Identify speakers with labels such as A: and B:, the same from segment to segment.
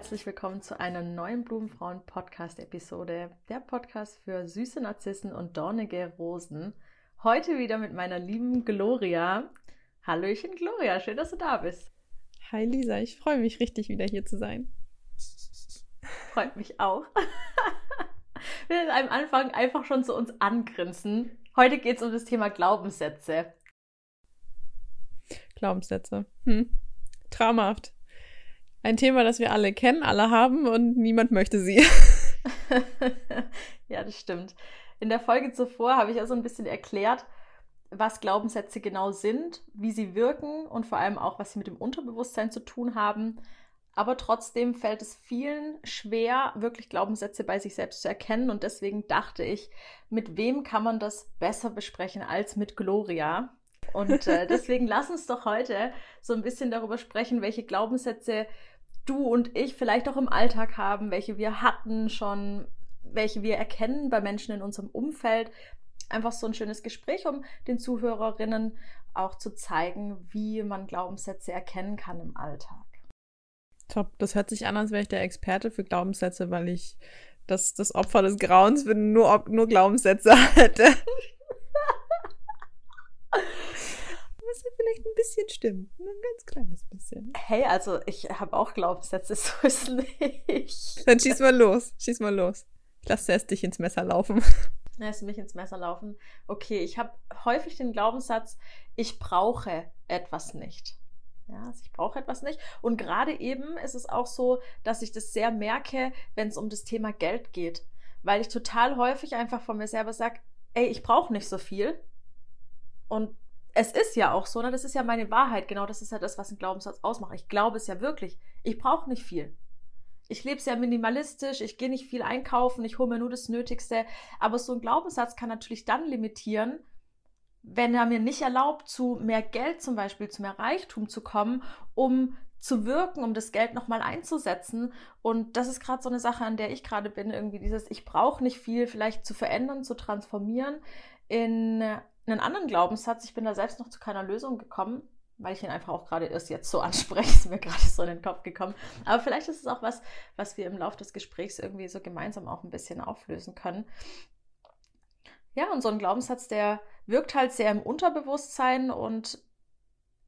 A: Herzlich willkommen zu einer neuen Blumenfrauen-Podcast-Episode. Der Podcast für süße Narzissen und dornige Rosen. Heute wieder mit meiner lieben Gloria. Hallöchen, Gloria, schön, dass du da bist.
B: Hi Lisa, ich freue mich richtig, wieder hier zu sein.
A: Freut mich auch. Wir werden am Anfang einfach schon zu uns angrinsen. Heute geht es um das Thema Glaubenssätze.
B: Glaubenssätze. Hm. Traumhaft. Ein Thema, das wir alle kennen, alle haben und niemand möchte sie.
A: ja, das stimmt. In der Folge zuvor habe ich ja so ein bisschen erklärt, was Glaubenssätze genau sind, wie sie wirken und vor allem auch, was sie mit dem Unterbewusstsein zu tun haben. Aber trotzdem fällt es vielen schwer, wirklich Glaubenssätze bei sich selbst zu erkennen. Und deswegen dachte ich, mit wem kann man das besser besprechen als mit Gloria? Und äh, deswegen lass uns doch heute so ein bisschen darüber sprechen, welche Glaubenssätze du und ich vielleicht auch im Alltag haben, welche wir hatten schon, welche wir erkennen bei Menschen in unserem Umfeld. Einfach so ein schönes Gespräch, um den Zuhörerinnen auch zu zeigen, wie man Glaubenssätze erkennen kann im Alltag.
B: Top, das hört sich an, als wäre ich der Experte für Glaubenssätze, weil ich das, das Opfer des Grauens bin, nur, nur Glaubenssätze hätte. Ja vielleicht ein bisschen stimmt. Nur ein ganz kleines bisschen.
A: Hey, also ich habe auch Glaubenssätze, so ist nicht.
B: Dann schieß mal los. Schieß mal los. Ich lasse erst dich ins Messer laufen.
A: Lässt mich ins Messer laufen. Okay, ich habe häufig den Glaubenssatz, ich brauche etwas nicht. Ja, also ich brauche etwas nicht. Und gerade eben ist es auch so, dass ich das sehr merke, wenn es um das Thema Geld geht. Weil ich total häufig einfach von mir selber sage, ey, ich brauche nicht so viel. Und es ist ja auch so, ne? das ist ja meine Wahrheit, genau das ist ja das, was ein Glaubenssatz ausmacht. Ich glaube es ja wirklich. Ich brauche nicht viel. Ich lebe sehr minimalistisch, ich gehe nicht viel einkaufen, ich hole mir nur das Nötigste. Aber so ein Glaubenssatz kann natürlich dann limitieren, wenn er mir nicht erlaubt, zu mehr Geld zum Beispiel, zu mehr Reichtum zu kommen, um zu wirken, um das Geld nochmal einzusetzen. Und das ist gerade so eine Sache, an der ich gerade bin, irgendwie dieses, ich brauche nicht viel, vielleicht zu verändern, zu transformieren in einen anderen Glaubenssatz. Ich bin da selbst noch zu keiner Lösung gekommen, weil ich ihn einfach auch gerade erst jetzt so anspreche, ist mir gerade so in den Kopf gekommen. Aber vielleicht ist es auch was, was wir im Laufe des Gesprächs irgendwie so gemeinsam auch ein bisschen auflösen können. Ja, und so ein Glaubenssatz, der wirkt halt sehr im Unterbewusstsein und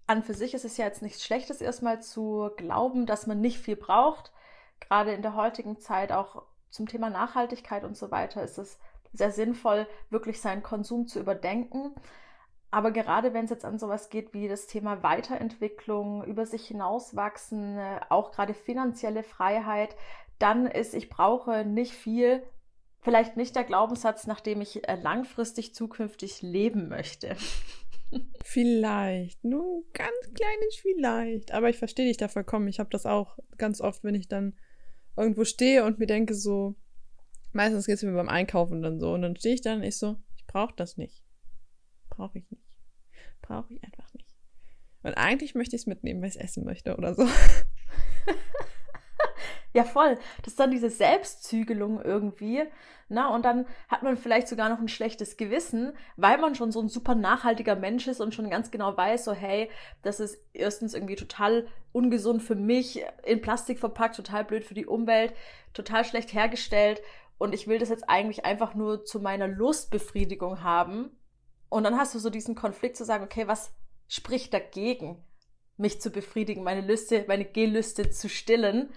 A: an für sich ist es ja jetzt nichts Schlechtes, erstmal zu glauben, dass man nicht viel braucht. Gerade in der heutigen Zeit auch zum Thema Nachhaltigkeit und so weiter ist es sehr sinnvoll, wirklich seinen Konsum zu überdenken. Aber gerade wenn es jetzt an sowas geht wie das Thema Weiterentwicklung, über sich hinauswachsen, äh, auch gerade finanzielle Freiheit, dann ist, ich brauche nicht viel, vielleicht nicht der Glaubenssatz, nach dem ich äh, langfristig zukünftig leben möchte.
B: Vielleicht, nur ganz kleines Vielleicht. Aber ich verstehe dich da vollkommen. Ich habe das auch ganz oft, wenn ich dann irgendwo stehe und mir denke so, meistens geht es mir beim Einkaufen dann so. Und dann stehe ich da und ich so, ich brauche das nicht. Brauche ich nicht. Brauche ich einfach nicht. Und eigentlich möchte ich es mitnehmen, weil ich es essen möchte oder so.
A: Ja, voll. Das ist dann diese Selbstzügelung irgendwie. Na, und dann hat man vielleicht sogar noch ein schlechtes Gewissen, weil man schon so ein super nachhaltiger Mensch ist und schon ganz genau weiß, so, hey, das ist erstens irgendwie total ungesund für mich, in Plastik verpackt, total blöd für die Umwelt, total schlecht hergestellt. Und ich will das jetzt eigentlich einfach nur zu meiner Lustbefriedigung haben. Und dann hast du so diesen Konflikt zu sagen, okay, was spricht dagegen, mich zu befriedigen, meine Lüste, meine Gelüste zu stillen?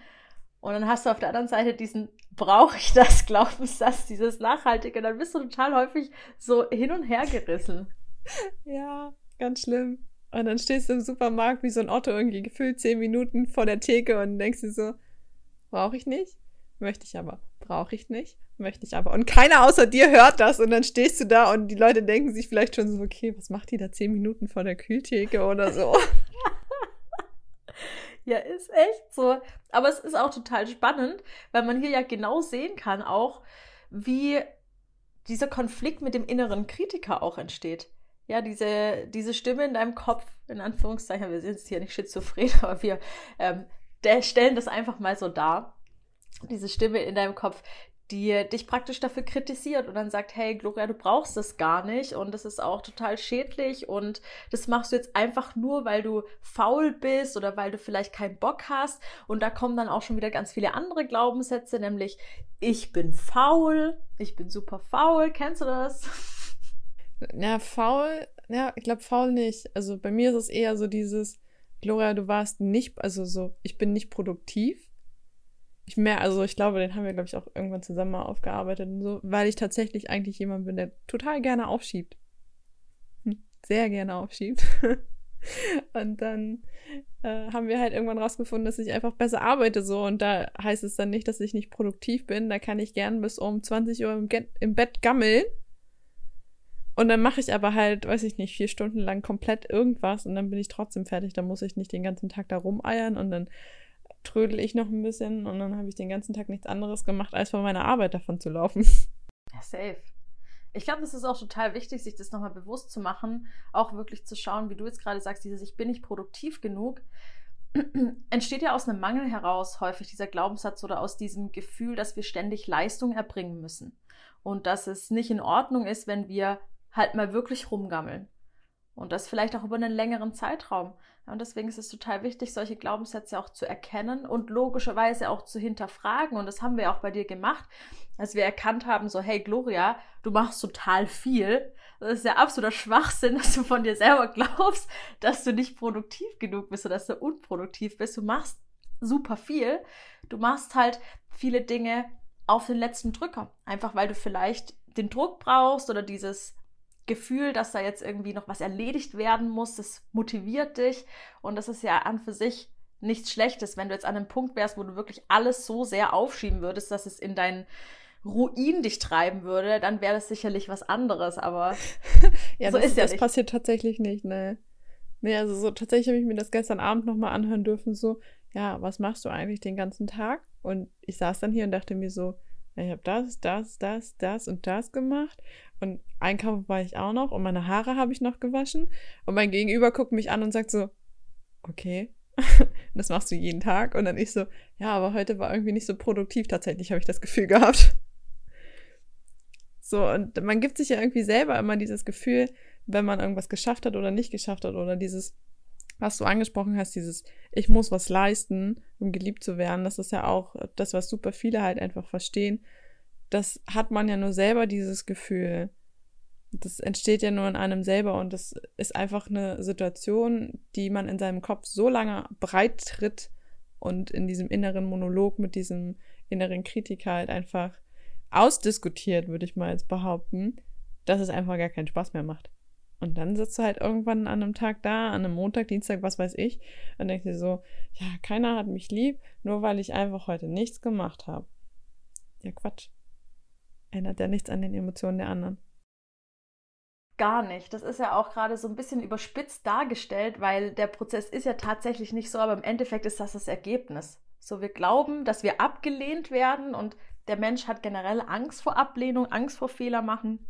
A: Und dann hast du auf der anderen Seite diesen, brauche ich das, Glaubenssatz, dieses Nachhaltige. Dann bist du total häufig so hin und her gerissen.
B: Ja, ganz schlimm. Und dann stehst du im Supermarkt wie so ein Otto irgendwie gefühlt zehn Minuten vor der Theke und denkst dir so, brauche ich nicht, möchte ich aber, brauche ich nicht, möchte ich aber. Und keiner außer dir hört das und dann stehst du da und die Leute denken sich vielleicht schon so, okay, was macht die da zehn Minuten vor der Kühltheke oder so.
A: Ja, ist echt so. Aber es ist auch total spannend, weil man hier ja genau sehen kann, auch wie dieser Konflikt mit dem inneren Kritiker auch entsteht. Ja, diese, diese Stimme in deinem Kopf, in Anführungszeichen, wir sind jetzt hier nicht schizophren, aber wir ähm, stellen das einfach mal so dar. Diese Stimme in deinem Kopf, die dich praktisch dafür kritisiert und dann sagt, hey Gloria, du brauchst das gar nicht und das ist auch total schädlich und das machst du jetzt einfach nur, weil du faul bist oder weil du vielleicht keinen Bock hast und da kommen dann auch schon wieder ganz viele andere Glaubenssätze, nämlich ich bin faul, ich bin super faul, kennst du das?
B: Ja, faul, ja, ich glaube faul nicht. Also bei mir ist es eher so dieses, Gloria, du warst nicht, also so, ich bin nicht produktiv ich mehr, also ich glaube, den haben wir, glaube ich, auch irgendwann zusammen mal aufgearbeitet und so, weil ich tatsächlich eigentlich jemand bin, der total gerne aufschiebt. Hm, sehr gerne aufschiebt. und dann äh, haben wir halt irgendwann rausgefunden, dass ich einfach besser arbeite so und da heißt es dann nicht, dass ich nicht produktiv bin. Da kann ich gern bis um 20 Uhr im, im Bett gammeln. Und dann mache ich aber halt, weiß ich nicht, vier Stunden lang komplett irgendwas und dann bin ich trotzdem fertig. Da muss ich nicht den ganzen Tag da rumeiern und dann trödel ich noch ein bisschen und dann habe ich den ganzen Tag nichts anderes gemacht, als von meiner Arbeit davon zu laufen.
A: Ja, safe. Ich glaube, es ist auch total wichtig, sich das nochmal bewusst zu machen, auch wirklich zu schauen, wie du jetzt gerade sagst, dieses Ich bin nicht produktiv genug, entsteht ja aus einem Mangel heraus häufig dieser Glaubenssatz oder aus diesem Gefühl, dass wir ständig Leistung erbringen müssen und dass es nicht in Ordnung ist, wenn wir halt mal wirklich rumgammeln. Und das vielleicht auch über einen längeren Zeitraum. Und deswegen ist es total wichtig, solche Glaubenssätze auch zu erkennen und logischerweise auch zu hinterfragen. Und das haben wir auch bei dir gemacht, als wir erkannt haben, so, hey Gloria, du machst total viel. Das ist ja absoluter Schwachsinn, dass du von dir selber glaubst, dass du nicht produktiv genug bist oder dass du unproduktiv bist. Du machst super viel. Du machst halt viele Dinge auf den letzten Drücker. Einfach weil du vielleicht den Druck brauchst oder dieses Gefühl, dass da jetzt irgendwie noch was erledigt werden muss, das motiviert dich und das ist ja an für sich nichts Schlechtes, wenn du jetzt an einem Punkt wärst, wo du wirklich alles so sehr aufschieben würdest, dass es in deinen Ruin dich treiben würde, dann wäre das sicherlich was anderes, aber
B: ja, so das, ist ja das nicht. passiert tatsächlich nicht, ne. Nee, also so tatsächlich habe ich mir das gestern Abend nochmal anhören dürfen, so, ja, was machst du eigentlich den ganzen Tag? Und ich saß dann hier und dachte mir so, ich habe das, das, das, das und das gemacht. Und einkaufen war ich auch noch und meine Haare habe ich noch gewaschen. Und mein Gegenüber guckt mich an und sagt so, okay, das machst du jeden Tag. Und dann ich so, ja, aber heute war irgendwie nicht so produktiv. Tatsächlich habe ich das Gefühl gehabt. So, und man gibt sich ja irgendwie selber immer dieses Gefühl, wenn man irgendwas geschafft hat oder nicht geschafft hat oder dieses, was du angesprochen hast, dieses Ich muss was leisten, um geliebt zu werden, das ist ja auch das, was super viele halt einfach verstehen. Das hat man ja nur selber dieses Gefühl. Das entsteht ja nur in einem selber und das ist einfach eine Situation, die man in seinem Kopf so lange breit tritt und in diesem inneren Monolog mit diesem inneren Kritiker halt einfach ausdiskutiert, würde ich mal jetzt behaupten, dass es einfach gar keinen Spaß mehr macht. Und dann sitzt du halt irgendwann an einem Tag da, an einem Montag, Dienstag, was weiß ich, und denkst dir so, ja, keiner hat mich lieb, nur weil ich einfach heute nichts gemacht habe. Ja, Quatsch. Ändert ja nichts an den Emotionen der anderen.
A: Gar nicht. Das ist ja auch gerade so ein bisschen überspitzt dargestellt, weil der Prozess ist ja tatsächlich nicht so, aber im Endeffekt ist das das Ergebnis. So, wir glauben, dass wir abgelehnt werden und der Mensch hat generell Angst vor Ablehnung, Angst vor Fehler machen.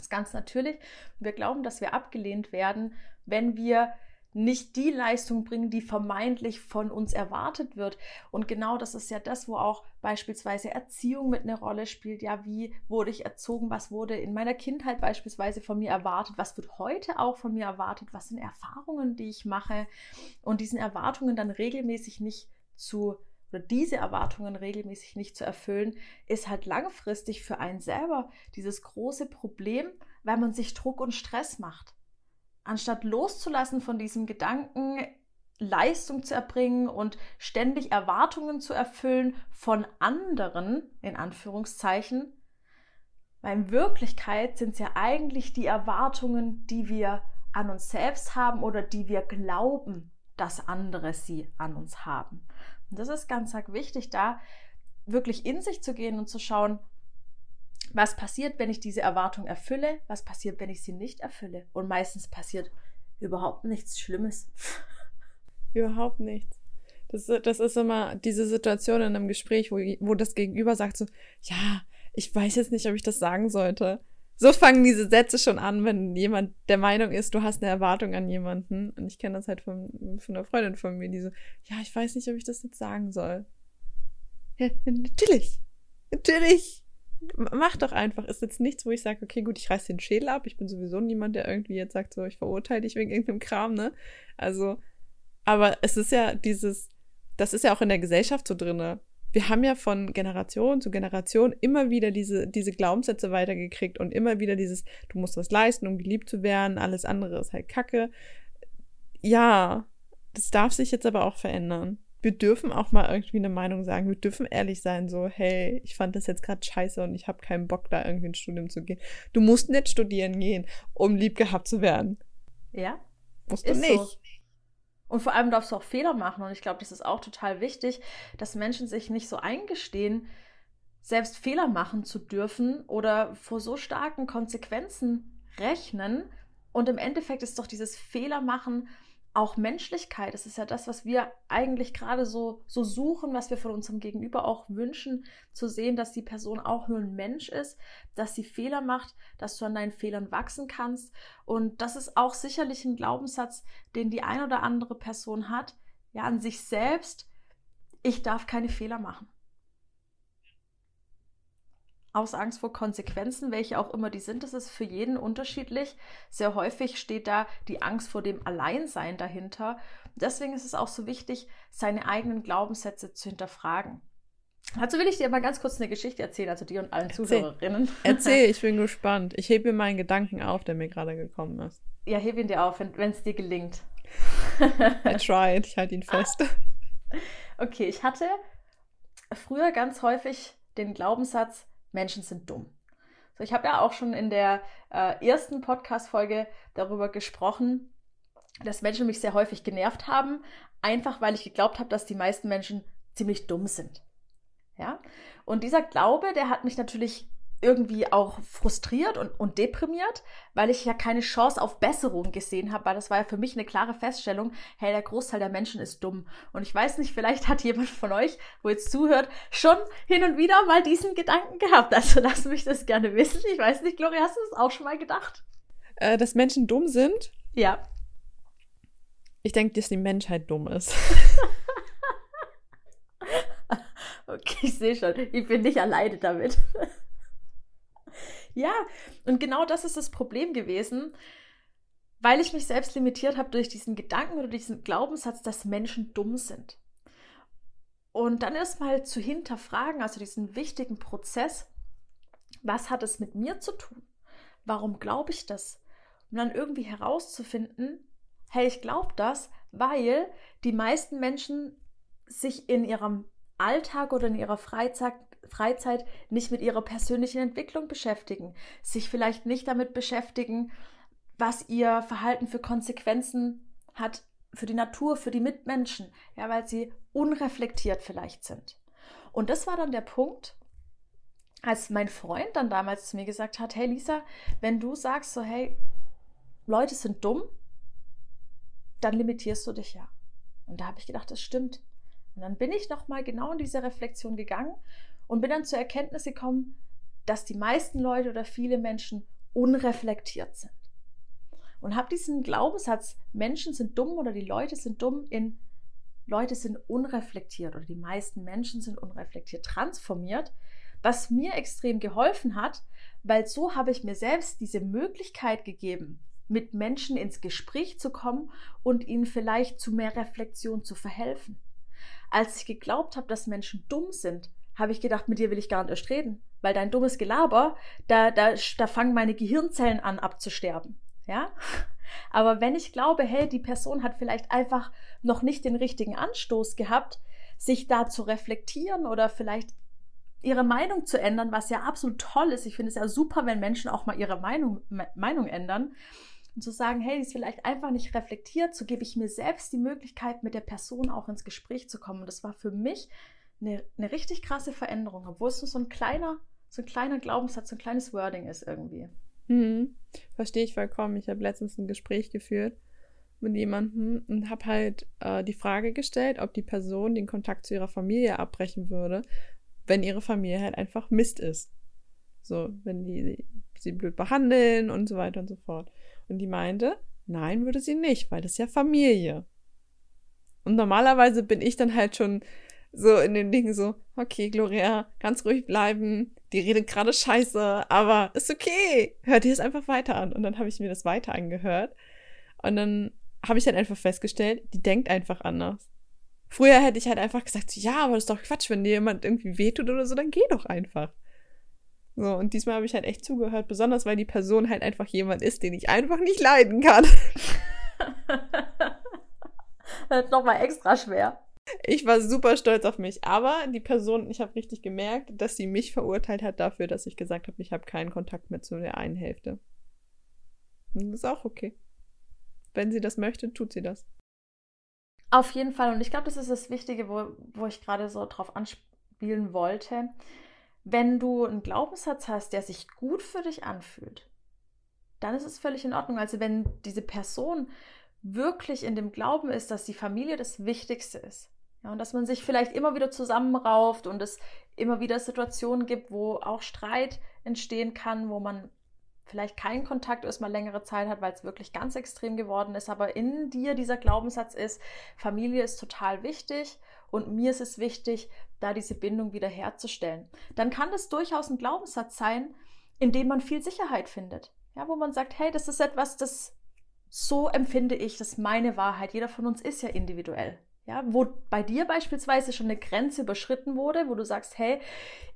A: Ist ganz natürlich. Wir glauben, dass wir abgelehnt werden, wenn wir nicht die Leistung bringen, die vermeintlich von uns erwartet wird. Und genau das ist ja das, wo auch beispielsweise Erziehung mit eine Rolle spielt. Ja, wie wurde ich erzogen? Was wurde in meiner Kindheit beispielsweise von mir erwartet? Was wird heute auch von mir erwartet? Was sind Erfahrungen, die ich mache? Und diesen Erwartungen dann regelmäßig nicht zu oder diese Erwartungen regelmäßig nicht zu erfüllen, ist halt langfristig für einen selber dieses große Problem, weil man sich Druck und Stress macht. Anstatt loszulassen von diesem Gedanken, Leistung zu erbringen und ständig Erwartungen zu erfüllen von anderen, in Anführungszeichen, weil in Wirklichkeit sind es ja eigentlich die Erwartungen, die wir an uns selbst haben oder die wir glauben, dass andere sie an uns haben. Und das ist ganz wichtig, da wirklich in sich zu gehen und zu schauen, was passiert, wenn ich diese Erwartung erfülle, was passiert, wenn ich sie nicht erfülle. Und meistens passiert überhaupt nichts Schlimmes.
B: Überhaupt nichts. Das, das ist immer diese Situation in einem Gespräch, wo, wo das Gegenüber sagt so, ja, ich weiß jetzt nicht, ob ich das sagen sollte. So fangen diese Sätze schon an, wenn jemand der Meinung ist, du hast eine Erwartung an jemanden. Und ich kenne das halt von, von einer Freundin von mir, die so, ja, ich weiß nicht, ob ich das jetzt sagen soll. Ja, natürlich. Natürlich. Mach doch einfach. Ist jetzt nichts, wo ich sage, okay, gut, ich reiß den Schädel ab. Ich bin sowieso niemand, der irgendwie jetzt sagt, so, ich verurteile dich wegen irgendeinem Kram, ne? Also, aber es ist ja dieses, das ist ja auch in der Gesellschaft so drinne. Wir haben ja von Generation zu Generation immer wieder diese, diese Glaubenssätze weitergekriegt und immer wieder dieses, du musst was leisten, um geliebt zu werden, alles andere ist halt Kacke. Ja, das darf sich jetzt aber auch verändern wir dürfen auch mal irgendwie eine Meinung sagen. Wir dürfen ehrlich sein, so, hey, ich fand das jetzt gerade scheiße und ich habe keinen Bock, da irgendwie ins Studium zu gehen. Du musst nicht studieren gehen, um lieb gehabt zu werden.
A: Ja.
B: Musst du nicht. So.
A: Und vor allem darfst du auch Fehler machen. Und ich glaube, das ist auch total wichtig, dass Menschen sich nicht so eingestehen, selbst Fehler machen zu dürfen oder vor so starken Konsequenzen rechnen. Und im Endeffekt ist doch dieses Fehler machen auch Menschlichkeit. Das ist ja das, was wir eigentlich gerade so, so suchen, was wir von unserem Gegenüber auch wünschen, zu sehen, dass die Person auch nur ein Mensch ist, dass sie Fehler macht, dass du an deinen Fehlern wachsen kannst. Und das ist auch sicherlich ein Glaubenssatz, den die ein oder andere Person hat, ja, an sich selbst. Ich darf keine Fehler machen aus Angst vor Konsequenzen, welche auch immer die sind. Das ist für jeden unterschiedlich. Sehr häufig steht da die Angst vor dem Alleinsein dahinter. Deswegen ist es auch so wichtig, seine eigenen Glaubenssätze zu hinterfragen. Dazu will ich dir mal ganz kurz eine Geschichte erzählen, also dir und allen Erzähl. Zuhörerinnen.
B: Erzähl, ich bin gespannt. Ich hebe mir meinen Gedanken auf, der mir gerade gekommen ist.
A: Ja, heb ihn dir auf, wenn es dir gelingt.
B: I tried, ich halte ihn fest.
A: Okay, ich hatte früher ganz häufig den Glaubenssatz, Menschen sind dumm. So, ich habe ja auch schon in der äh, ersten Podcast-Folge darüber gesprochen, dass Menschen mich sehr häufig genervt haben, einfach weil ich geglaubt habe, dass die meisten Menschen ziemlich dumm sind. Ja? Und dieser Glaube, der hat mich natürlich irgendwie auch frustriert und, und deprimiert, weil ich ja keine Chance auf Besserung gesehen habe, weil das war ja für mich eine klare Feststellung, hey, der Großteil der Menschen ist dumm. Und ich weiß nicht, vielleicht hat jemand von euch, wo jetzt zuhört, schon hin und wieder mal diesen Gedanken gehabt. Also lass mich das gerne wissen. Ich weiß nicht, Gloria, hast du das auch schon mal gedacht?
B: Äh, dass Menschen dumm sind?
A: Ja.
B: Ich denke, dass die Menschheit dumm ist.
A: okay, ich sehe schon. Ich bin nicht alleine damit. Ja, und genau das ist das Problem gewesen, weil ich mich selbst limitiert habe durch diesen Gedanken oder diesen Glaubenssatz, dass Menschen dumm sind. Und dann erstmal zu hinterfragen, also diesen wichtigen Prozess, was hat es mit mir zu tun? Warum glaube ich das? Und dann irgendwie herauszufinden, hey, ich glaube das, weil die meisten Menschen sich in ihrem Alltag oder in ihrer Freizeit Freizeit nicht mit ihrer persönlichen Entwicklung beschäftigen, sich vielleicht nicht damit beschäftigen, was ihr Verhalten für Konsequenzen hat für die Natur, für die Mitmenschen, ja, weil sie unreflektiert vielleicht sind. Und das war dann der Punkt, als mein Freund dann damals zu mir gesagt hat, hey Lisa, wenn du sagst so, hey, Leute sind dumm, dann limitierst du dich ja. Und da habe ich gedacht, das stimmt. Und dann bin ich nochmal genau in diese Reflexion gegangen und bin dann zur Erkenntnis gekommen, dass die meisten Leute oder viele Menschen unreflektiert sind. Und habe diesen Glaubenssatz, Menschen sind dumm oder die Leute sind dumm, in Leute sind unreflektiert oder die meisten Menschen sind unreflektiert transformiert, was mir extrem geholfen hat, weil so habe ich mir selbst diese Möglichkeit gegeben, mit Menschen ins Gespräch zu kommen und ihnen vielleicht zu mehr Reflexion zu verhelfen. Als ich geglaubt habe, dass Menschen dumm sind, habe ich gedacht, mit dir will ich gar nicht erst reden, weil dein dummes Gelaber, da, da, da fangen meine Gehirnzellen an abzusterben. Ja? Aber wenn ich glaube, hey, die Person hat vielleicht einfach noch nicht den richtigen Anstoß gehabt, sich da zu reflektieren oder vielleicht ihre Meinung zu ändern, was ja absolut toll ist. Ich finde es ja super, wenn Menschen auch mal ihre Meinung, Meinung ändern. Und zu sagen, hey, die ist vielleicht einfach nicht reflektiert, so gebe ich mir selbst die Möglichkeit, mit der Person auch ins Gespräch zu kommen. Und das war für mich eine, eine richtig krasse Veränderung, obwohl es nur so ein kleiner, so ein kleiner Glaubenssatz, so ein kleines Wording ist irgendwie.
B: Mhm. Verstehe ich vollkommen. Ich habe letztens ein Gespräch geführt mit jemandem und habe halt äh, die Frage gestellt, ob die Person den Kontakt zu ihrer Familie abbrechen würde, wenn ihre Familie halt einfach Mist ist. So, wenn die sie blöd behandeln und so weiter und so fort. Und die meinte, nein, würde sie nicht, weil das ist ja Familie. Und normalerweise bin ich dann halt schon So in den Dingen so, okay, Gloria, ganz ruhig bleiben. Die redet gerade scheiße, aber ist okay. Hört dir es einfach weiter an. Und dann habe ich mir das weiter angehört. Und dann habe ich dann einfach festgestellt, die denkt einfach anders. Früher hätte ich halt einfach gesagt, ja, aber das ist doch Quatsch, wenn dir jemand irgendwie wehtut oder so, dann geh doch einfach. So, und diesmal habe ich halt echt zugehört, besonders weil die Person halt einfach jemand ist, den ich einfach nicht leiden kann.
A: das ist nochmal extra schwer.
B: Ich war super stolz auf mich, aber die Person, ich habe richtig gemerkt, dass sie mich verurteilt hat dafür, dass ich gesagt habe, ich habe keinen Kontakt mehr zu der einen Hälfte. Das ist auch okay. Wenn sie das möchte, tut sie das.
A: Auf jeden Fall. Und ich glaube, das ist das Wichtige, wo, wo ich gerade so drauf anspielen wollte. Wenn du einen Glaubenssatz hast, der sich gut für dich anfühlt, dann ist es völlig in Ordnung. Also wenn diese Person wirklich in dem Glauben ist, dass die Familie das Wichtigste ist. Ja, und dass man sich vielleicht immer wieder zusammenrauft und es immer wieder Situationen gibt, wo auch Streit entstehen kann, wo man vielleicht keinen Kontakt erstmal längere Zeit hat, weil es wirklich ganz extrem geworden ist, aber in dir dieser Glaubenssatz ist, Familie ist total wichtig und mir ist es wichtig, da diese Bindung wieder herzustellen. Dann kann das durchaus ein Glaubenssatz sein, in dem man viel Sicherheit findet. Ja, wo man sagt, hey, das ist etwas, das so empfinde ich, das ist meine Wahrheit. Jeder von uns ist ja individuell. Ja, wo bei dir beispielsweise schon eine Grenze überschritten wurde, wo du sagst, hey,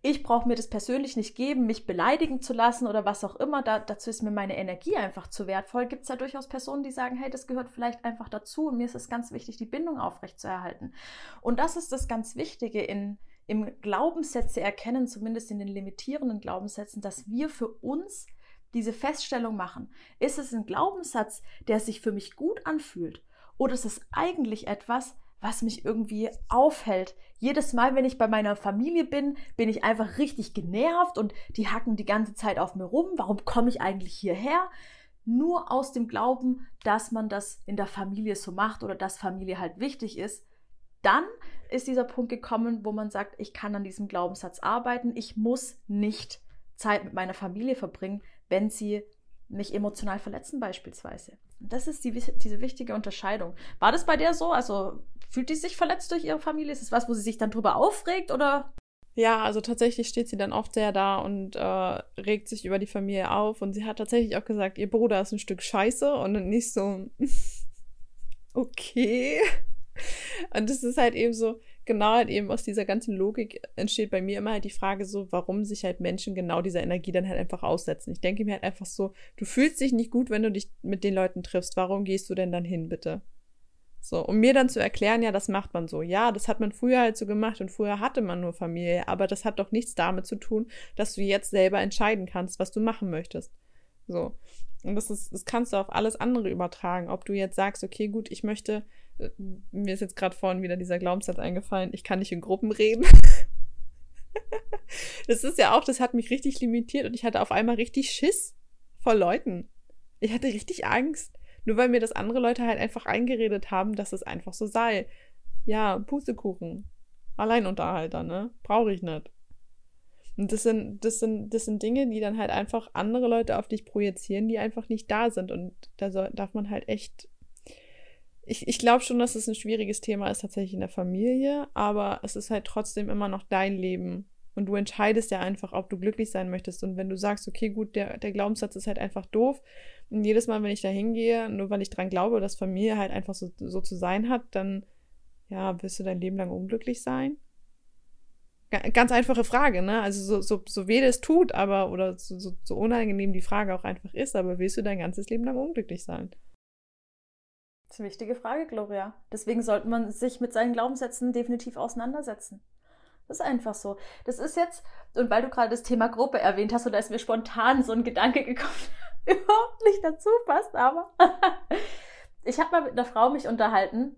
A: ich brauche mir das persönlich nicht geben, mich beleidigen zu lassen oder was auch immer, da, dazu ist mir meine Energie einfach zu wertvoll. Gibt es da durchaus Personen, die sagen, hey, das gehört vielleicht einfach dazu und mir ist es ganz wichtig, die Bindung aufrechtzuerhalten. Und das ist das ganz Wichtige in, im Glaubenssätze erkennen, zumindest in den limitierenden Glaubenssätzen, dass wir für uns diese Feststellung machen. Ist es ein Glaubenssatz, der sich für mich gut anfühlt? Oder ist es eigentlich etwas, was mich irgendwie aufhält. Jedes Mal, wenn ich bei meiner Familie bin, bin ich einfach richtig genervt und die hacken die ganze Zeit auf mir rum. Warum komme ich eigentlich hierher? Nur aus dem Glauben, dass man das in der Familie so macht oder dass Familie halt wichtig ist. Dann ist dieser Punkt gekommen, wo man sagt, ich kann an diesem Glaubenssatz arbeiten. Ich muss nicht Zeit mit meiner Familie verbringen, wenn sie mich emotional verletzen beispielsweise. Das ist die, diese wichtige Unterscheidung. War das bei dir so? Also Fühlt die sich verletzt durch ihre Familie? Ist es was, wo sie sich dann drüber aufregt oder?
B: Ja, also tatsächlich steht sie dann oft sehr da und äh, regt sich über die Familie auf. Und sie hat tatsächlich auch gesagt, ihr Bruder ist ein Stück Scheiße und nicht so, okay. Und das ist halt eben so, genau halt eben aus dieser ganzen Logik entsteht bei mir immer halt die Frage so, warum sich halt Menschen genau dieser Energie dann halt einfach aussetzen. Ich denke mir halt einfach so, du fühlst dich nicht gut, wenn du dich mit den Leuten triffst. Warum gehst du denn dann hin, bitte? So, um mir dann zu erklären, ja, das macht man so. Ja, das hat man früher halt so gemacht und früher hatte man nur Familie, aber das hat doch nichts damit zu tun, dass du jetzt selber entscheiden kannst, was du machen möchtest. So. Und das ist, das kannst du auf alles andere übertragen. Ob du jetzt sagst, okay, gut, ich möchte, mir ist jetzt gerade vorhin wieder dieser Glaubenssatz eingefallen, ich kann nicht in Gruppen reden. das ist ja auch, das hat mich richtig limitiert und ich hatte auf einmal richtig Schiss vor Leuten. Ich hatte richtig Angst. Nur weil mir das andere Leute halt einfach eingeredet haben, dass es einfach so sei. Ja, Pustekuchen. Alleinunterhalter, ne? Brauche ich nicht. Und das sind, das, sind, das sind Dinge, die dann halt einfach andere Leute auf dich projizieren, die einfach nicht da sind. Und da soll, darf man halt echt. Ich, ich glaube schon, dass es ein schwieriges Thema ist, tatsächlich in der Familie, aber es ist halt trotzdem immer noch dein Leben. Und du entscheidest ja einfach, ob du glücklich sein möchtest. Und wenn du sagst, okay, gut, der, der Glaubenssatz ist halt einfach doof. Und jedes Mal, wenn ich da hingehe, nur weil ich dran glaube, dass Familie halt einfach so, so zu sein hat, dann, ja, wirst du dein Leben lang unglücklich sein? Ganz einfache Frage, ne? Also so, so, so weh es tut, aber, oder so, so, so unangenehm die Frage auch einfach ist, aber willst du dein ganzes Leben lang unglücklich sein?
A: Das ist eine wichtige Frage, Gloria. Deswegen sollte man sich mit seinen Glaubenssätzen definitiv auseinandersetzen. Das ist einfach so. Das ist jetzt, und weil du gerade das Thema Gruppe erwähnt hast, und da ist mir spontan so ein Gedanke gekommen, überhaupt nicht dazu passt, aber ich habe mal mit einer Frau mich unterhalten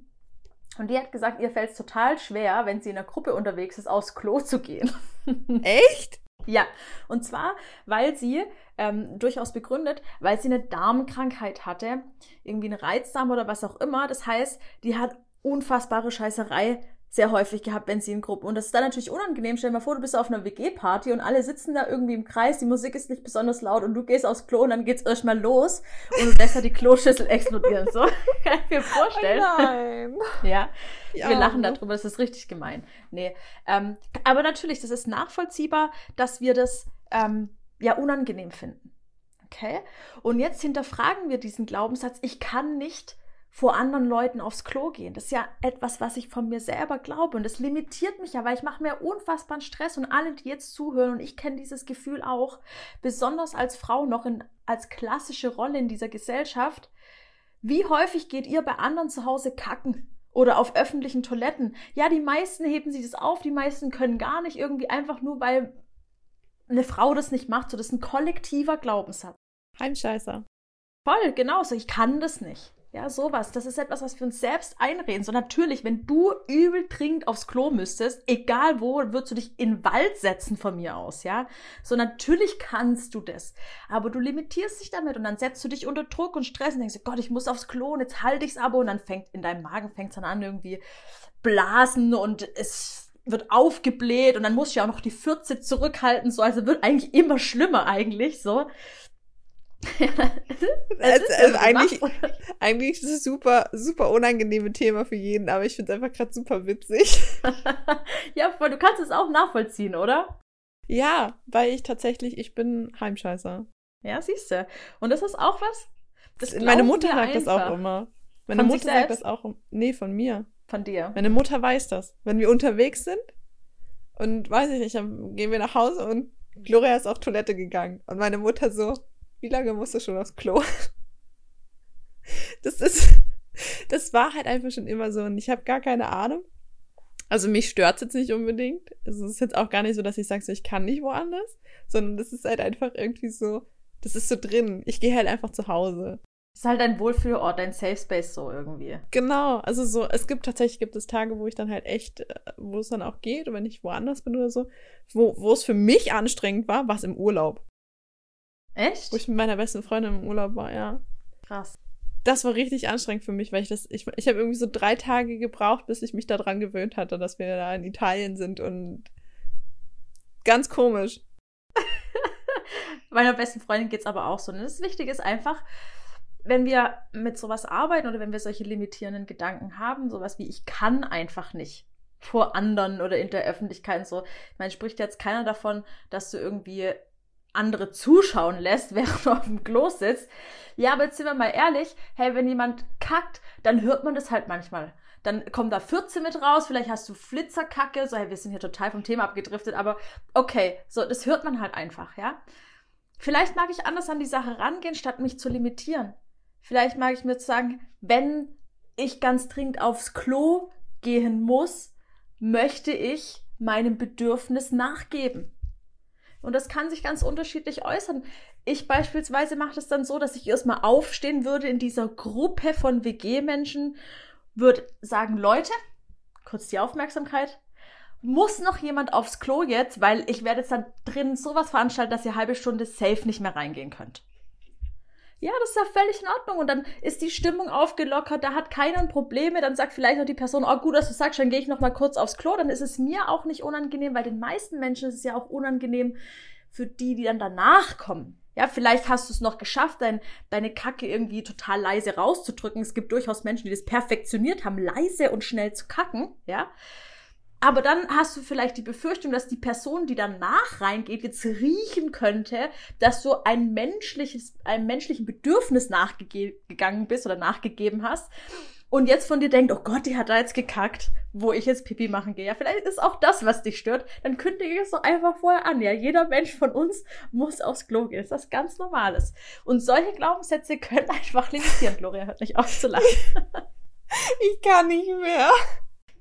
A: und die hat gesagt, ihr fällt es total schwer, wenn sie in einer Gruppe unterwegs ist, aufs Klo zu gehen.
B: Echt?
A: Ja, und zwar, weil sie ähm, durchaus begründet, weil sie eine Darmkrankheit hatte, irgendwie eine Reizdarm oder was auch immer. Das heißt, die hat unfassbare Scheißerei sehr häufig gehabt, wenn sie in Gruppen. Und das ist dann natürlich unangenehm. Stell dir mal vor, du bist auf einer WG-Party und alle sitzen da irgendwie im Kreis, die Musik ist nicht besonders laut und du gehst aufs Klo und dann geht's erstmal los und du lässt da die Kloschüssel explodieren. So kann ich mir vorstellen.
B: Oh nein.
A: Ja,
B: Ja,
A: wir lachen darüber, das ist richtig gemein. Nee, ähm, aber natürlich, das ist nachvollziehbar, dass wir das ähm, ja unangenehm finden. Okay? Und jetzt hinterfragen wir diesen Glaubenssatz, ich kann nicht vor anderen Leuten aufs Klo gehen. Das ist ja etwas, was ich von mir selber glaube. Und das limitiert mich ja, weil ich mache mir unfassbaren Stress. Und alle, die jetzt zuhören, und ich kenne dieses Gefühl auch, besonders als Frau noch in, als klassische Rolle in dieser Gesellschaft, wie häufig geht ihr bei anderen zu Hause kacken? Oder auf öffentlichen Toiletten. Ja, die meisten heben sich das auf, die meisten können gar nicht irgendwie einfach nur, weil eine Frau das nicht macht. So, das ist ein kollektiver Glaubenssatz.
B: Heimscheißer.
A: Voll, genau so. Ich kann das nicht. Ja, sowas. Das ist etwas, was wir uns selbst einreden. So natürlich, wenn du übel dringend aufs Klo müsstest, egal wo, würdest du dich in Wald setzen von mir aus, ja. So natürlich kannst du das. Aber du limitierst dich damit und dann setzt du dich unter Druck und Stress und denkst, Gott, ich muss aufs Klo und jetzt halte ich's aber und dann fängt in deinem Magen fängt's dann an irgendwie blasen und es wird aufgebläht und dann du ja auch noch die 14 zurückhalten, so also wird eigentlich immer schlimmer eigentlich, so. Es
B: Also,
A: ist
B: also
A: ja
B: eigentlich, eigentlich ist es super, super unangenehme Thema für jeden, aber ich finde es einfach gerade super witzig.
A: ja, voll, du kannst es auch nachvollziehen, oder?
B: Ja, weil ich tatsächlich, ich bin Heimscheißer.
A: Ja, siehst du. Und das ist auch was. Das
B: Meine Mutter sagt das
A: einfach.
B: auch immer. Meine
A: Von
B: Mutter sagt das auch. Nee, von mir.
A: Von dir.
B: Meine Mutter weiß das. Wenn wir unterwegs sind und weiß ich nicht, dann gehen wir nach Hause und Gloria ist auf Toilette gegangen. Und meine Mutter so, wie lange musst du schon aufs Klo? Das ist, das war halt einfach schon immer so und ich habe gar keine Ahnung. Also mich stört jetzt nicht unbedingt. Also es ist jetzt auch gar nicht so, dass ich sage, so, ich kann nicht woanders, sondern das ist halt einfach irgendwie so, das ist so drin. Ich gehe halt einfach zu Hause.
A: Ist halt dein Wohlfühlort, dein Safe Space so irgendwie.
B: Genau, also so, es gibt tatsächlich gibt es Tage, wo ich dann halt echt, äh, wo es dann auch geht, wenn ich woanders bin oder so, wo, wo es für mich anstrengend war, war es im Urlaub.
A: Echt?
B: Wo ich mit meiner besten Freundin im Urlaub war, ja.
A: Krass.
B: Das war richtig anstrengend für mich, weil ich das, ich, ich habe irgendwie so drei Tage gebraucht, bis ich mich daran gewöhnt hatte, dass wir da in Italien sind und ganz komisch.
A: Meiner besten Freundin geht's aber auch so. Und das Wichtige ist einfach, wenn wir mit sowas arbeiten oder wenn wir solche limitierenden Gedanken haben, sowas wie ich kann einfach nicht vor anderen oder in der Öffentlichkeit und so. Ich meine, spricht jetzt keiner davon, dass du irgendwie andere zuschauen lässt, während du auf dem Klo sitzt. Ja, aber jetzt sind wir mal ehrlich, hey, wenn jemand kackt, dann hört man das halt manchmal. Dann kommen da 14 mit raus, vielleicht hast du Flitzerkacke, so, hey, wir sind hier total vom Thema abgedriftet, aber okay, so, das hört man halt einfach, ja. Vielleicht mag ich anders an die Sache rangehen, statt mich zu limitieren. Vielleicht mag ich mir jetzt sagen, wenn ich ganz dringend aufs Klo gehen muss, möchte ich meinem Bedürfnis nachgeben. Und das kann sich ganz unterschiedlich äußern. Ich beispielsweise mache das dann so, dass ich erstmal aufstehen würde in dieser Gruppe von WG-Menschen, würde sagen, Leute, kurz die Aufmerksamkeit, muss noch jemand aufs Klo jetzt, weil ich werde jetzt dann drin sowas veranstalten, dass ihr halbe Stunde safe nicht mehr reingehen könnt. Ja, das ist ja völlig in Ordnung. Und dann ist die Stimmung aufgelockert, da hat keiner Probleme. Dann sagt vielleicht noch die Person, oh gut, dass du sagst, dann gehe ich noch mal kurz aufs Klo. Dann ist es mir auch nicht unangenehm, weil den meisten Menschen ist es ja auch unangenehm für die, die dann danach kommen. Ja, vielleicht hast du es noch geschafft, dein, deine Kacke irgendwie total leise rauszudrücken. Es gibt durchaus Menschen, die das perfektioniert haben, leise und schnell zu kacken, ja. Aber dann hast du vielleicht die Befürchtung, dass die Person, die danach reingeht, jetzt riechen könnte, dass du ein menschliches, einem menschlichen Bedürfnis nachgegangen bist oder nachgegeben hast. Und jetzt von dir denkt, oh Gott, die hat da jetzt gekackt, wo ich jetzt Pipi machen gehe. Ja, vielleicht ist auch das, was dich stört. Dann kündige es doch einfach vorher an. Ja, jeder Mensch von uns muss aufs Klo gehen. Das ist was ganz Normales. Und solche Glaubenssätze können einfach limitieren. Gloria hört nicht auf zu lachen.
B: Ich kann nicht mehr.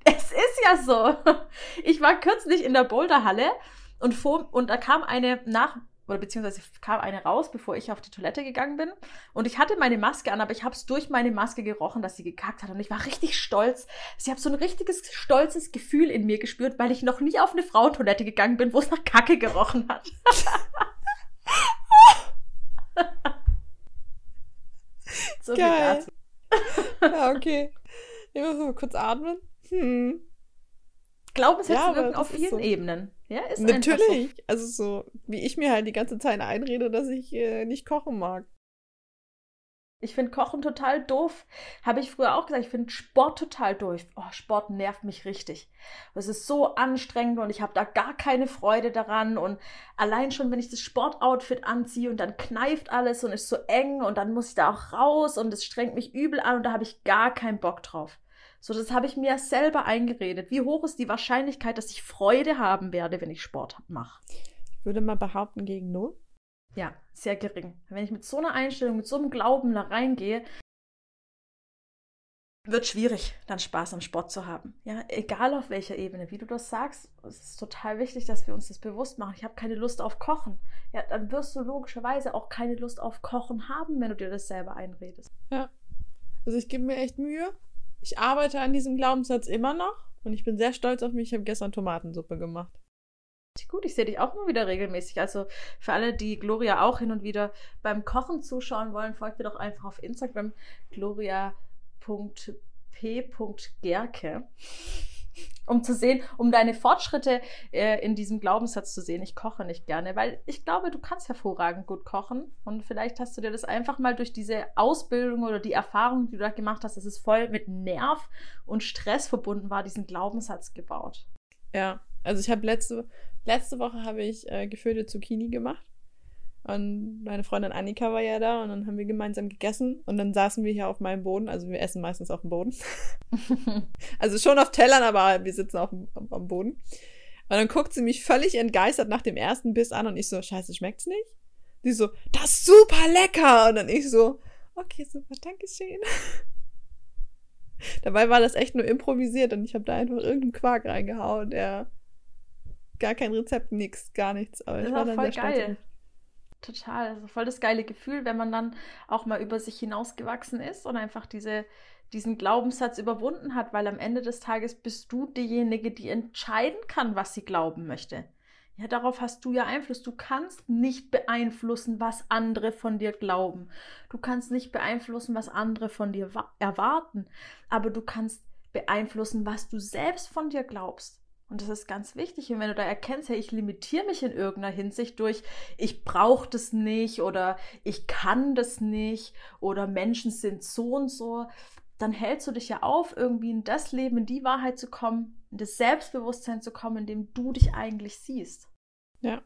A: Es ist ja so. Ich war kürzlich in der Boulderhalle und, vor, und da kam eine nach, oder beziehungsweise kam eine raus, bevor ich auf die Toilette gegangen bin. Und ich hatte meine Maske an, aber ich habe es durch meine Maske gerochen, dass sie gekackt hat. Und ich war richtig stolz. Ich habe so ein richtiges stolzes Gefühl in mir gespürt, weil ich noch nie auf eine Frauentoilette gegangen bin, wo es nach Kacke gerochen hat. so
B: Geil. Ja, okay. Ich muss mal kurz atmen. Hm.
A: Glaubenssätze
B: Ja,
A: wirken auf vielen
B: so.
A: Ebenen. Ja, ist
B: Natürlich. Also so, wie ich mir halt die ganze Zeit einrede, dass ich äh, nicht kochen mag.
A: Ich finde Kochen total doof. Habe ich früher auch gesagt. Ich finde Sport total doof. Oh, Sport nervt mich richtig. Es ist so anstrengend und ich habe da gar keine Freude daran. Und allein schon, wenn ich das Sportoutfit anziehe und dann kneift alles und ist so eng und dann muss ich da auch raus und es strengt mich übel an und da habe ich gar keinen Bock drauf. So, das habe ich mir selber eingeredet. Wie hoch ist die Wahrscheinlichkeit, dass ich Freude haben werde, wenn ich Sport mache?
B: Ich würde mal behaupten, gegen null.
A: Ja, sehr gering. Wenn ich mit so einer Einstellung, mit so einem Glauben da reingehe, wird schwierig, dann Spaß am Sport zu haben. Ja, egal auf welcher Ebene, wie du das sagst, es ist total wichtig, dass wir uns das bewusst machen. Ich habe keine Lust auf Kochen. Ja, dann wirst du logischerweise auch keine Lust auf Kochen haben, wenn du dir das selber einredest.
B: Ja. Also ich gebe mir echt Mühe. Ich arbeite an diesem Glaubenssatz immer noch und ich bin sehr stolz auf mich. Ich habe gestern Tomatensuppe gemacht.
A: Gut, ich sehe dich auch immer wieder regelmäßig. Also für alle, die Gloria auch hin und wieder beim Kochen zuschauen wollen, folgt ihr doch einfach auf Instagram gloria.p.gerke, um zu sehen, um deine Fortschritte äh, in diesem Glaubenssatz zu sehen. Ich koche nicht gerne, weil ich glaube, du kannst hervorragend gut kochen und vielleicht hast du dir das einfach mal durch diese Ausbildung oder die Erfahrung, die du da gemacht hast, dass es voll mit Nerv und Stress verbunden war, diesen Glaubenssatz gebaut.
B: Ja, also ich habe letzte, letzte Woche habe ich äh, gefüllte Zucchini gemacht. Und meine Freundin Annika war ja da und dann haben wir gemeinsam gegessen und dann saßen wir hier auf meinem Boden. Also wir essen meistens auf dem Boden. also schon auf Tellern, aber wir sitzen auf dem, am Boden. Und dann guckt sie mich völlig entgeistert nach dem ersten Biss an und ich so, scheiße, schmeckt's nicht? Sie so, das ist super lecker! Und dann ich so, okay, super, danke schön. Dabei war das echt nur improvisiert und ich habe da einfach irgendeinen Quark reingehauen, der gar kein Rezept, nix, gar nichts. Aber
A: Das
B: ich
A: war
B: war
A: voll
B: stolz
A: geil.
B: mich.
A: Total. Also voll das geile Gefühl, wenn man dann auch mal über sich hinausgewachsen ist und einfach diese, diesen Glaubenssatz überwunden hat, weil am Ende des Tages bist du diejenige, die entscheiden kann, was sie glauben möchte. Ja, darauf hast du ja Einfluss. Du kannst nicht beeinflussen, was andere von dir glauben. Du kannst nicht beeinflussen, was andere von dir wa- erwarten. Aber du kannst beeinflussen, was du selbst von dir glaubst. Und das ist ganz wichtig. Und wenn du da erkennst, hey, ich limitiere mich in irgendeiner Hinsicht durch, ich brauche das nicht oder ich kann das nicht oder Menschen sind so und so, dann hältst du dich ja auf, irgendwie in das Leben, in die Wahrheit zu kommen, in das Selbstbewusstsein zu kommen, in dem du dich eigentlich siehst.
B: Ja.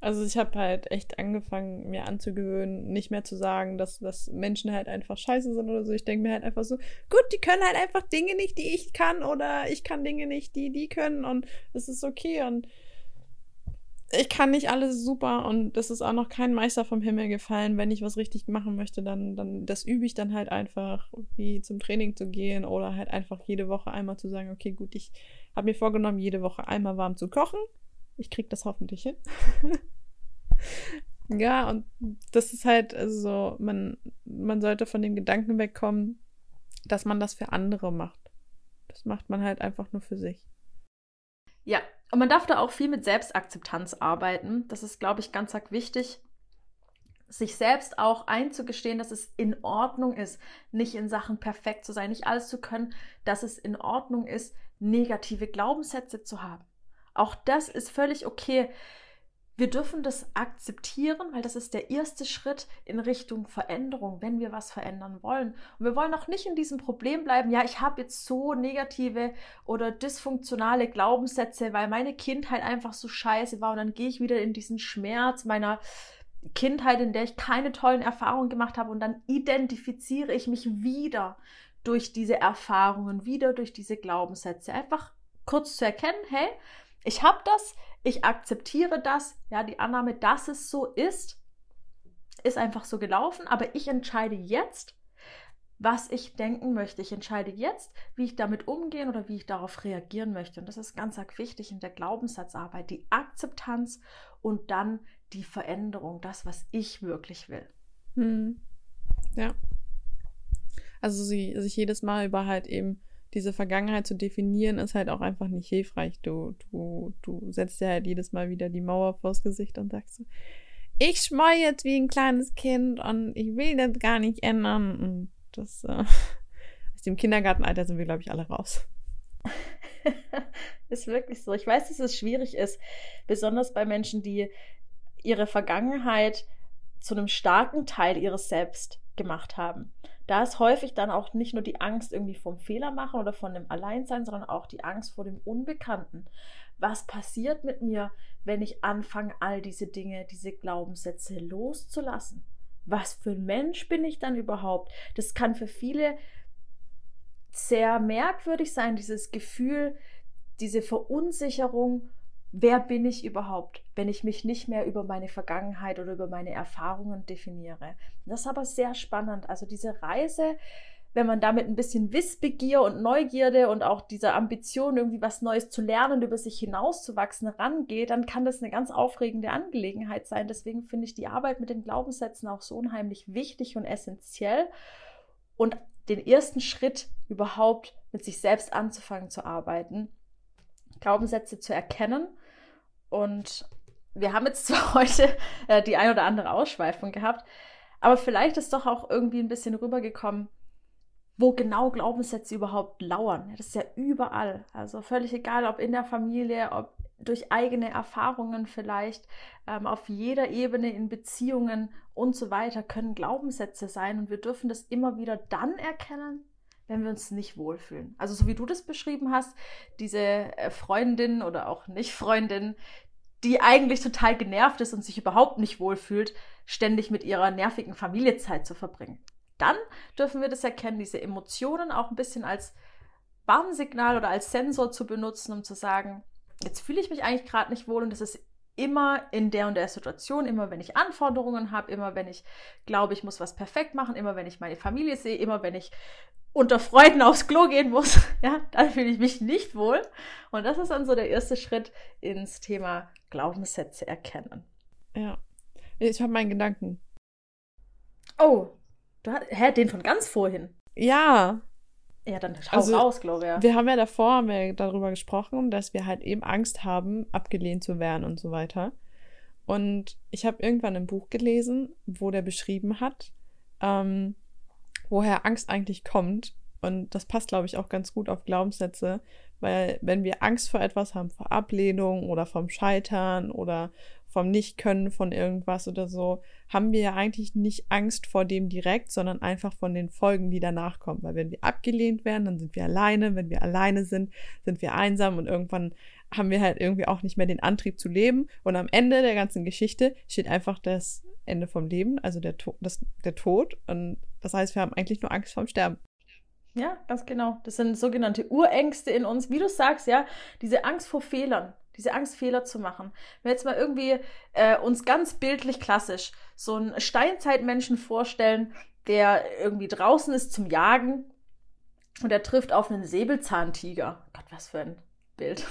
B: Also ich habe halt echt angefangen, mir anzugewöhnen, nicht mehr zu sagen, dass, dass Menschen halt einfach scheiße sind oder so. Ich denke mir halt einfach so, gut, die können halt einfach Dinge nicht, die ich kann, oder ich kann Dinge nicht, die die können und es ist okay und ich kann nicht alles super und das ist auch noch kein Meister vom Himmel gefallen. Wenn ich was richtig machen möchte, dann, dann das übe ich dann halt einfach, wie zum Training zu gehen oder halt einfach jede Woche einmal zu sagen, okay, gut, ich habe mir vorgenommen, jede Woche einmal warm zu kochen. Ich krieg das hoffentlich hin. ja, und das ist halt also so, man, man sollte von dem Gedanken wegkommen, dass man das für andere macht. Das macht man halt einfach nur für sich.
A: Ja, und man darf da auch viel mit Selbstakzeptanz arbeiten. Das ist, glaube ich, ganz arg wichtig, sich selbst auch einzugestehen, dass es in Ordnung ist, nicht in Sachen perfekt zu sein, nicht alles zu können, dass es in Ordnung ist, negative Glaubenssätze zu haben. Auch das ist völlig okay. Wir dürfen das akzeptieren, weil das ist der erste Schritt in Richtung Veränderung, wenn wir was verändern wollen. Und wir wollen auch nicht in diesem Problem bleiben, ja, ich habe jetzt so negative oder dysfunktionale Glaubenssätze, weil meine Kindheit einfach so scheiße war und dann gehe ich wieder in diesen Schmerz meiner Kindheit, in der ich keine tollen Erfahrungen gemacht habe und dann identifiziere ich mich wieder durch diese Erfahrungen, wieder durch diese Glaubenssätze. Einfach kurz zu erkennen, hey, ich habe das, ich akzeptiere das, ja, die Annahme, dass es so ist, ist einfach so gelaufen, aber ich entscheide jetzt, was ich denken möchte. Ich entscheide jetzt, wie ich damit umgehen oder wie ich darauf reagieren möchte. Und das ist ganz arg wichtig in der Glaubenssatzarbeit, die Akzeptanz und dann die Veränderung, das, was ich wirklich will.
B: Hm. Ja. Also sie, sich jedes Mal über halt eben diese Vergangenheit zu definieren, ist halt auch einfach nicht hilfreich. Du, du, du setzt dir halt jedes Mal wieder die Mauer vors Gesicht und sagst so, ich schmeu jetzt wie ein kleines Kind und ich will das gar nicht ändern. Und das, äh, aus dem Kindergartenalter sind wir, glaube ich, alle raus.
A: ist wirklich so. Ich weiß, dass es schwierig ist, besonders bei Menschen, die ihre Vergangenheit zu einem starken Teil ihres Selbst gemacht haben. Da ist häufig dann auch nicht nur die Angst irgendwie vom Fehler machen oder von dem Alleinsein, sondern auch die Angst vor dem Unbekannten. Was passiert mit mir, wenn ich anfange, all diese Dinge, diese Glaubenssätze loszulassen? Was für ein Mensch bin ich dann überhaupt? Das kann für viele sehr merkwürdig sein, dieses Gefühl, diese Verunsicherung, wer bin ich überhaupt, wenn ich mich nicht mehr über meine Vergangenheit oder über meine Erfahrungen definiere. Das ist aber sehr spannend. Also diese Reise, wenn man damit ein bisschen Wissbegier und Neugierde und auch dieser Ambition, irgendwie was Neues zu lernen, über sich hinauszuwachsen, rangeht, dann kann das eine ganz aufregende Angelegenheit sein. Deswegen finde ich die Arbeit mit den Glaubenssätzen auch so unheimlich wichtig und essentiell. Und den ersten Schritt überhaupt mit sich selbst anzufangen zu arbeiten, Glaubenssätze zu erkennen. Und wir haben jetzt zwar heute äh, die ein oder andere Ausschweifung gehabt, aber vielleicht ist doch auch irgendwie ein bisschen rübergekommen, wo genau Glaubenssätze überhaupt lauern. Das ist ja überall. Also völlig egal, ob in der Familie, ob durch eigene Erfahrungen vielleicht, ähm, auf jeder Ebene in Beziehungen und so weiter können Glaubenssätze sein. Und wir dürfen das immer wieder dann erkennen, wenn wir uns nicht wohlfühlen. Also so wie du das beschrieben hast, diese äh, Freundin oder auch nicht Freundin, die eigentlich total genervt ist und sich überhaupt nicht wohlfühlt, ständig mit ihrer nervigen Familie Zeit zu verbringen. Dann dürfen wir das erkennen, diese Emotionen auch ein bisschen als Warnsignal oder als Sensor zu benutzen, um zu sagen, jetzt fühle ich mich eigentlich gerade nicht wohl und das ist immer in der und der Situation, immer wenn ich Anforderungen habe, immer wenn ich glaube, ich muss was perfekt machen, immer wenn ich meine Familie sehe, immer wenn ich unter Freuden aufs Klo gehen muss, ja, dann fühle ich mich nicht wohl. Und das ist dann so der erste Schritt ins Thema Glaubenssätze erkennen.
B: Ja. Ich habe meinen Gedanken.
A: Oh, du hast, hä, den von ganz vorhin.
B: Ja.
A: Ja, dann schau also, raus, glaube ich.
B: Wir haben ja davor haben wir darüber gesprochen, dass wir halt eben Angst haben, abgelehnt zu werden und so weiter. Und ich habe irgendwann ein Buch gelesen, wo der beschrieben hat, ähm, woher Angst eigentlich kommt. Und das passt, glaube ich, auch ganz gut auf Glaubenssätze, weil wenn wir Angst vor etwas haben, vor Ablehnung oder vom Scheitern oder vom Nichtkönnen von irgendwas oder so, haben wir ja eigentlich nicht Angst vor dem direkt, sondern einfach von den Folgen, die danach kommen. Weil wenn wir abgelehnt werden, dann sind wir alleine. Wenn wir alleine sind, sind wir einsam und irgendwann haben wir halt irgendwie auch nicht mehr den Antrieb zu leben. Und am Ende der ganzen Geschichte steht einfach das Ende vom Leben, also der, to das, der Tod. Und das heißt, wir haben eigentlich nur Angst vorm Sterben.
A: Ja, ganz genau. Das sind sogenannte Urängste in uns. Wie du sagst, ja, diese Angst vor Fehlern diese Angst, Fehler zu machen. Wenn wir jetzt mal irgendwie äh, uns ganz bildlich klassisch so einen Steinzeitmenschen vorstellen, der irgendwie draußen ist zum Jagen und er trifft auf einen Säbelzahntiger. Gott, was für ein Bild.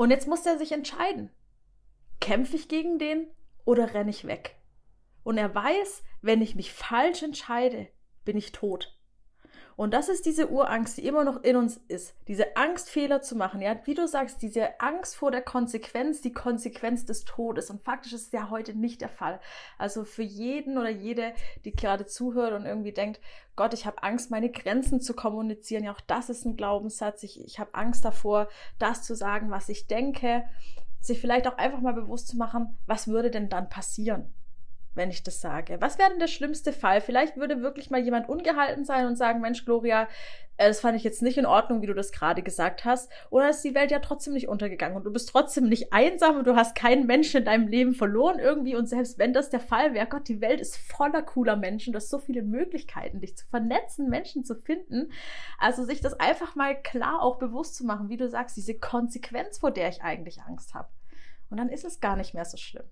A: Und jetzt muss er sich entscheiden. Kämpfe ich gegen den oder renne ich weg? Und er weiß, wenn ich mich falsch entscheide, bin ich tot. Und das ist diese Urangst, die immer noch in uns ist. Diese Angst, Fehler zu machen. Ja, wie du sagst, diese Angst vor der Konsequenz, die Konsequenz des Todes. Und faktisch ist es ja heute nicht der Fall. Also für jeden oder jede, die gerade zuhört und irgendwie denkt, Gott, ich habe Angst, meine Grenzen zu kommunizieren. Ja, auch das ist ein Glaubenssatz. Ich, ich habe Angst davor, das zu sagen, was ich denke. Sich vielleicht auch einfach mal bewusst zu machen, was würde denn dann passieren? Wenn ich das sage? Was wäre denn der schlimmste Fall? Vielleicht würde wirklich mal jemand ungehalten sein und sagen, Mensch, Gloria, äh, das fand ich jetzt nicht in Ordnung, wie du das gerade gesagt hast. Oder ist die Welt ja trotzdem nicht untergegangen und du bist trotzdem nicht einsam und du hast keinen Menschen in deinem Leben verloren irgendwie. Und selbst wenn das der Fall wäre, Gott, die Welt ist voller cooler Menschen. Du hast so viele Möglichkeiten, dich zu vernetzen, Menschen zu finden. Also sich das einfach mal klar auch bewusst zu machen, wie du sagst, diese Konsequenz, vor der ich eigentlich Angst habe. Und dann ist es gar nicht mehr so schlimm.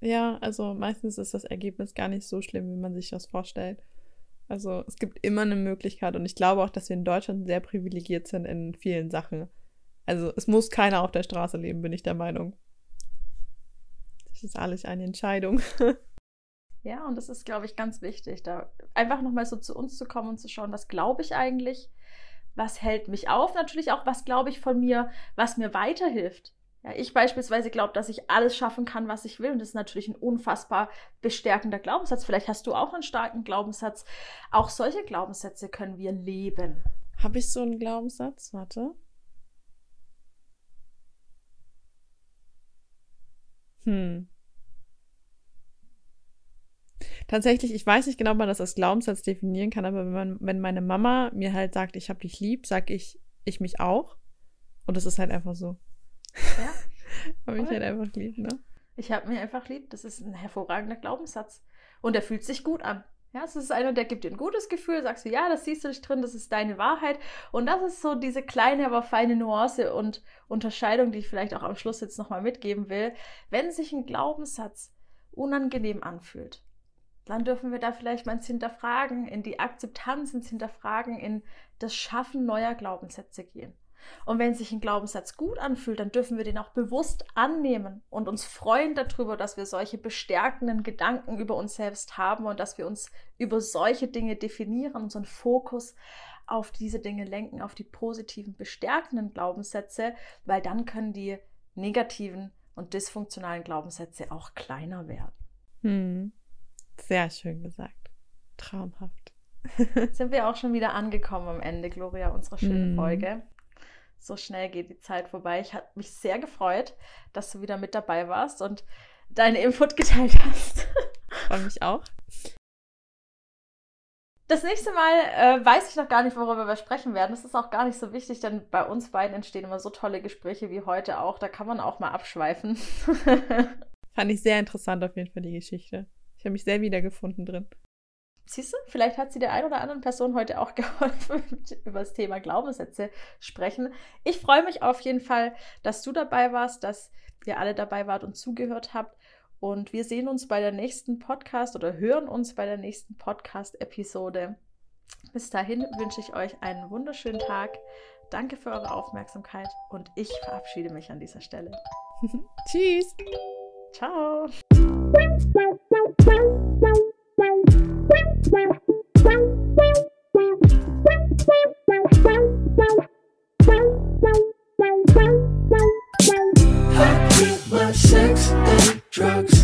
B: Ja, also meistens ist das Ergebnis gar nicht so schlimm, wie man sich das vorstellt. Also es gibt immer eine Möglichkeit und ich glaube auch, dass wir in Deutschland sehr privilegiert sind in vielen Sachen. Also es muss keiner auf der Straße leben, bin ich der Meinung. Das ist alles eine Entscheidung.
A: Ja, und das ist, glaube ich, ganz wichtig, da einfach nochmal so zu uns zu kommen und zu schauen, was glaube ich eigentlich, was hält mich auf, natürlich auch, was glaube ich von mir, was mir weiterhilft. Ja, ich beispielsweise glaube, dass ich alles schaffen kann, was ich will. Und das ist natürlich ein unfassbar bestärkender Glaubenssatz. Vielleicht hast du auch einen starken Glaubenssatz. Auch solche Glaubenssätze können wir leben.
B: Habe ich so einen Glaubenssatz? Warte. Hm. Tatsächlich, ich weiß nicht genau, ob man das als Glaubenssatz definieren kann, aber wenn, man, wenn meine Mama mir halt sagt, ich habe dich lieb, sage ich, ich mich auch. Und das ist halt einfach so. Ja. hab ich halt einfach lieb, ne?
A: Ich hab mich einfach lieb. Das ist ein hervorragender Glaubenssatz. Und er fühlt sich gut an. Ja, es ist einer, der gibt dir ein gutes Gefühl, sagst du, ja, das siehst du dich drin, das ist deine Wahrheit. Und das ist so diese kleine, aber feine Nuance und Unterscheidung, die ich vielleicht auch am Schluss jetzt nochmal mitgeben will. Wenn sich ein Glaubenssatz unangenehm anfühlt, dann dürfen wir da vielleicht mal ins Hinterfragen, in die Akzeptanz, ins Hinterfragen, in das Schaffen neuer Glaubenssätze gehen. Und wenn sich ein Glaubenssatz gut anfühlt, dann dürfen wir den auch bewusst annehmen und uns freuen darüber, dass wir solche bestärkenden Gedanken über uns selbst haben und dass wir uns über solche Dinge definieren, unseren Fokus auf diese Dinge lenken, auf die positiven, bestärkenden Glaubenssätze, weil dann können die negativen und dysfunktionalen Glaubenssätze auch kleiner werden.
B: Hm. Sehr schön gesagt. Traumhaft.
A: Sind wir auch schon wieder angekommen am Ende, Gloria, unserer schönen mm. Folge. So schnell geht die Zeit vorbei. Ich habe mich sehr gefreut, dass du wieder mit dabei warst und deine Input geteilt hast.
B: Freue mich auch.
A: Das nächste Mal äh, weiß ich noch gar nicht, worüber wir sprechen werden. Das ist auch gar nicht so wichtig, denn bei uns beiden entstehen immer so tolle Gespräche wie heute auch. Da kann man auch mal abschweifen.
B: Fand ich sehr interessant auf jeden Fall die Geschichte. Ich habe mich sehr wiedergefunden drin.
A: Siehst du, vielleicht hat sie der ein oder anderen Person heute auch geholfen, über das Thema Glaubenssätze sprechen. Ich freue mich auf jeden Fall, dass du dabei warst, dass ihr alle dabei wart und zugehört habt. Und wir sehen uns bei der nächsten Podcast oder hören uns bei der nächsten Podcast-Episode. Bis dahin wünsche ich euch einen wunderschönen Tag. Danke für eure Aufmerksamkeit und ich verabschiede mich an dieser Stelle.
B: Tschüss.
A: Ciao. I keep my sex, and drugs.